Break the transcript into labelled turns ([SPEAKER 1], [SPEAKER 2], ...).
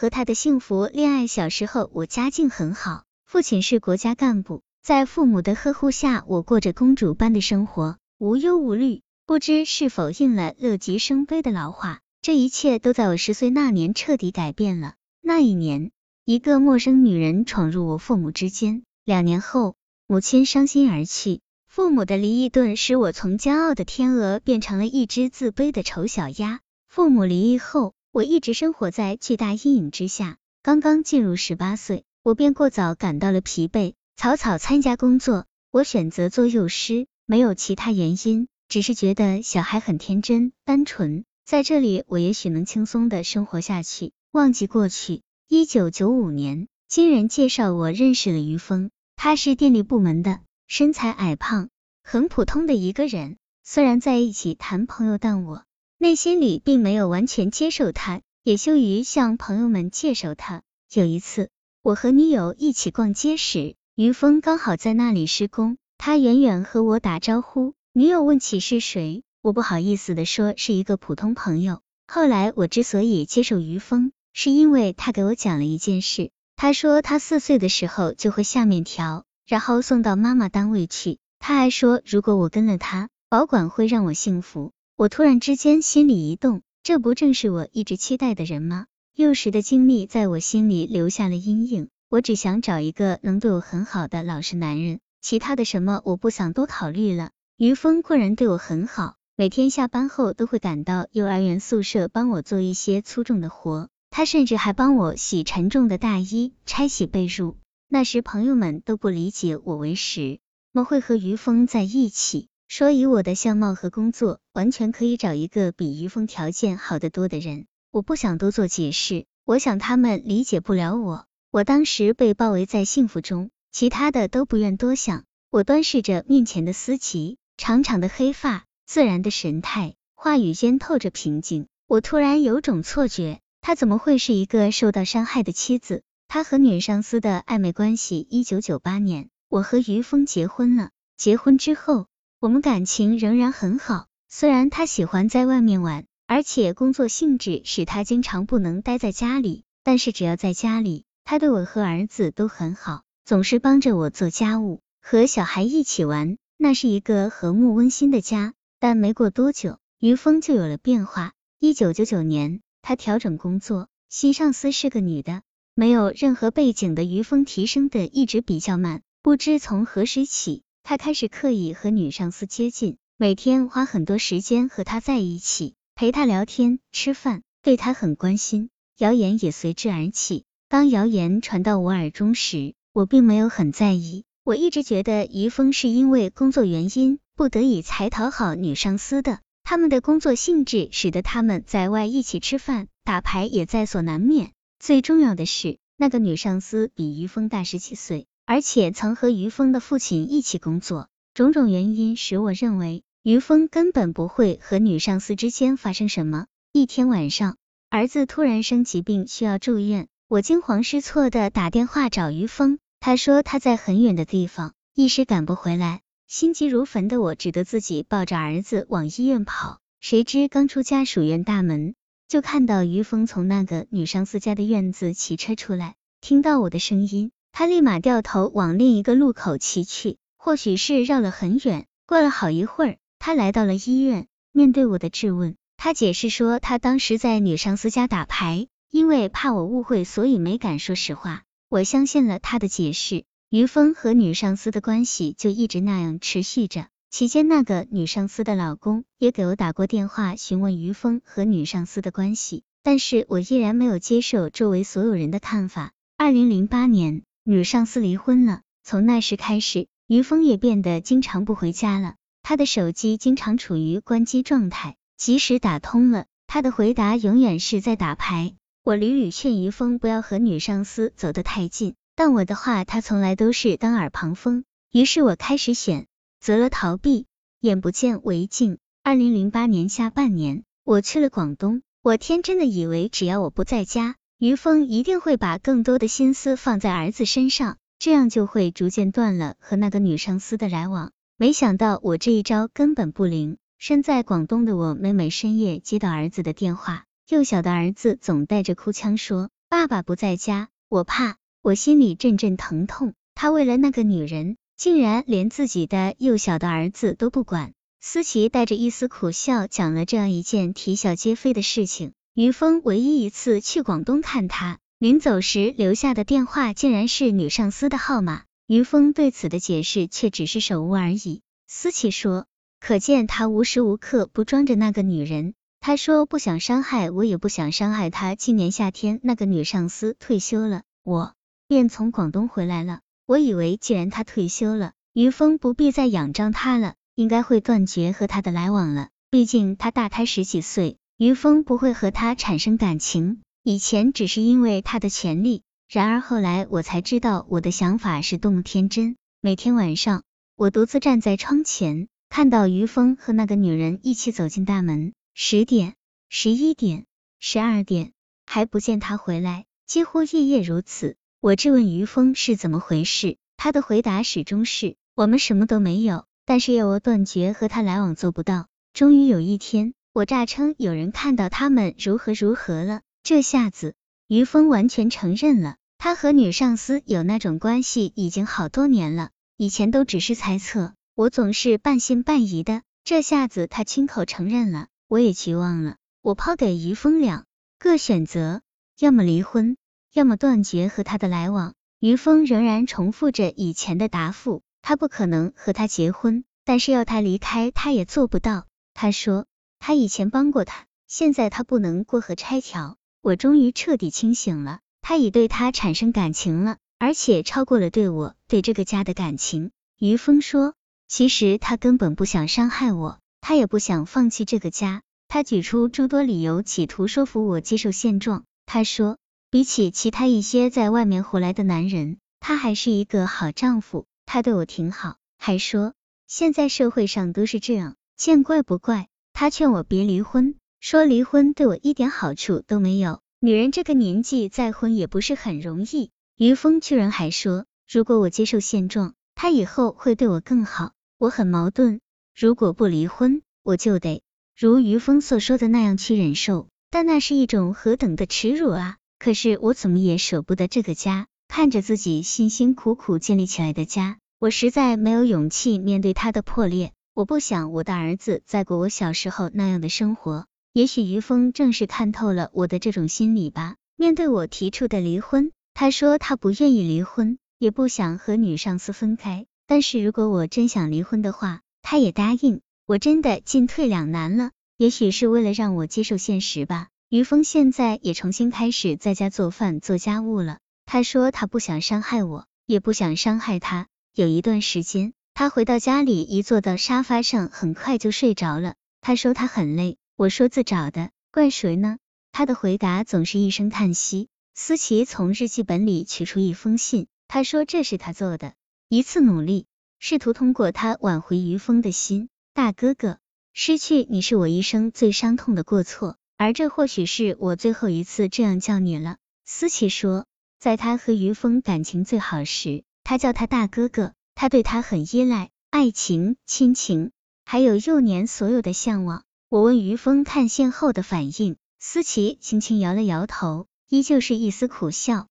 [SPEAKER 1] 和他的幸福恋爱。小时候我家境很好，父亲是国家干部，在父母的呵护下，我过着公主般的生活，无忧无虑。不知是否应了乐极生悲的老话，这一切都在我十岁那年彻底改变了。那一年，一个陌生女人闯入我父母之间，两年后，母亲伤心而去。父母的离异顿使我从骄傲的天鹅变成了一只自卑的丑小鸭。父母离异后，我一直生活在巨大阴影之下。刚刚进入十八岁，我便过早感到了疲惫，草草参加工作。我选择做幼师，没有其他原因，只是觉得小孩很天真、单纯，在这里我也许能轻松的生活下去，忘记过去。一九九五年，经人介绍，我认识了于峰，他是电力部门的。身材矮胖，很普通的一个人。虽然在一起谈朋友，但我内心里并没有完全接受他，也羞于向朋友们介绍他。有一次，我和女友一起逛街时，于峰刚好在那里施工，他远远和我打招呼。女友问起是谁，我不好意思的说是一个普通朋友。后来我之所以接受于峰，是因为他给我讲了一件事。他说他四岁的时候就会下面条。然后送到妈妈单位去。他还说，如果我跟了他，保管会让我幸福。我突然之间心里一动，这不正是我一直期待的人吗？幼时的经历在我心里留下了阴影。我只想找一个能对我很好的老实男人，其他的什么我不想多考虑了。于峰固然对我很好，每天下班后都会赶到幼儿园宿舍帮我做一些粗重的活，他甚至还帮我洗沉重的大衣、拆洗被褥。那时朋友们都不理解我为什么会和于峰在一起，说以我的相貌和工作，完全可以找一个比于峰条件好得多的人。我不想多做解释，我想他们理解不了我。我当时被包围在幸福中，其他的都不愿多想。我端视着面前的思琪，长长的黑发，自然的神态，话语间透着平静。我突然有种错觉，她怎么会是一个受到伤害的妻子？她和女上司的暧昧关系。一九九八年，我和于峰结婚了。结婚之后，我们感情仍然很好。虽然他喜欢在外面玩，而且工作性质使他经常不能待在家里，但是只要在家里，他对我和儿子都很好，总是帮着我做家务，和小孩一起玩。那是一个和睦温馨的家。但没过多久，于峰就有了变化。一九九九年，他调整工作，新上司是个女的。没有任何背景的于峰提升的一直比较慢，不知从何时起，他开始刻意和女上司接近，每天花很多时间和她在一起，陪她聊天、吃饭，对她很关心。谣言也随之而起。当谣言传到我耳中时，我并没有很在意。我一直觉得于峰是因为工作原因不得已才讨好女上司的，他们的工作性质使得他们在外一起吃饭、打牌也在所难免。最重要的是，那个女上司比于峰大十七岁，而且曾和于峰的父亲一起工作。种种原因使我认为，于峰根本不会和女上司之间发生什么。一天晚上，儿子突然生疾病需要住院，我惊慌失措的打电话找于峰，他说他在很远的地方，一时赶不回来。心急如焚的我只得自己抱着儿子往医院跑。谁知刚出家属院大门。就看到于峰从那个女上司家的院子骑车出来，听到我的声音，他立马掉头往另一个路口骑去。或许是绕了很远，过了好一会儿，他来到了医院。面对我的质问，他解释说他当时在女上司家打牌，因为怕我误会，所以没敢说实话。我相信了他的解释。于峰和女上司的关系就一直那样持续着。期间，那个女上司的老公也给我打过电话，询问于峰和女上司的关系，但是我依然没有接受周围所有人的看法。二零零八年，女上司离婚了，从那时开始，于峰也变得经常不回家了，他的手机经常处于关机状态，即使打通了，他的回答永远是在打牌。我屡屡劝于峰不要和女上司走得太近，但我的话他从来都是当耳旁风，于是我开始选。择了逃避，眼不见为净。二零零八年下半年，我去了广东。我天真的以为，只要我不在家，于峰一定会把更多的心思放在儿子身上，这样就会逐渐断了和那个女上司的来往。没想到我这一招根本不灵。身在广东的我，每每深夜接到儿子的电话，幼小的儿子总带着哭腔说：“爸爸不在家，我怕，我心里阵阵疼痛。他为了那个女人，竟然连自己的幼小的儿子都不管。思琪带着一丝苦笑讲了这样一件啼笑皆非的事情。于峰唯一一次去广东看他，临走时留下的电话竟然是女上司的号码。于峰对此的解释却只是手误而已。思琪说，可见他无时无刻不装着那个女人。他说不想伤害我，也不想伤害他。今年夏天，那个女上司退休了，我便从广东回来了。我以为既然他退休了，于峰不必再仰仗他了，应该会断绝和他的来往了。毕竟他大他十几岁，于峰不会和他产生感情。以前只是因为他的权利，然而后来我才知道，我的想法是多么天真。每天晚上，我独自站在窗前，看到于峰和那个女人一起走进大门。十点、十一点、十二点，还不见他回来，几乎夜夜如此。我质问于峰是怎么回事，他的回答始终是我们什么都没有，但是要我断绝和他来往做不到。终于有一天，我诈称有人看到他们如何如何了，这下子于峰完全承认了，他和女上司有那种关系已经好多年了，以前都只是猜测，我总是半信半疑的，这下子他亲口承认了。我也绝望了，我抛给于峰两个选择，要么离婚，要么断绝和他的来往。于峰仍然重复着以前的答复，他不可能和他结婚，但是要他离开，他也做不到。他说他以前帮过他，现在他不能过河拆桥。我终于彻底清醒了，他已对他产生感情了，而且超过了对我对这个家的感情。于峰说，其实他根本不想伤害我。他也不想放弃这个家，他举出诸多理由，企图说服我接受现状。他说，比起其他一些在外面胡来的男人，他还是一个好丈夫，他对我挺好。还说，现在社会上都是这样，见怪不怪。他劝我别离婚，说离婚对我一点好处都没有，女人这个年纪再婚也不是很容易。于峰居然还说，如果我接受现状，他以后会对我更好。我很矛盾。如果不离婚，我就得如于峰所说的那样去忍受，但那是一种何等的耻辱啊！可是我怎么也舍不得这个家，看着自己辛辛苦苦建立起来的家，我实在没有勇气面对它的破裂。我不想我的儿子再过我小时候那样的生活。也许于峰正是看透了我的这种心理吧。面对我提出的离婚，他说他不愿意离婚，也不想和女上司分开。但是如果我真想离婚的话，他也答应，我真的进退两难了。也许是为了让我接受现实吧。于峰现在也重新开始在家做饭做家务了。他说他不想伤害我，也不想伤害他。有一段时间，他回到家里一坐到沙发上，很快就睡着了。他说他很累，我说自找的，怪谁呢？他的回答总是一声叹息。思琪从日记本里取出一封信，他说这是他做的一次努力。试图通过他挽回于峰的心，大哥哥，失去你是我一生最伤痛的过错，而这或许是我最后一次这样叫你了。思琪说，在他和于峰感情最好时，他叫他大哥哥，他对他很依赖，爱情、亲情，还有幼年所有的向往。我问于峰看线后的反应，思琪轻轻摇了摇头，依旧是一丝苦笑。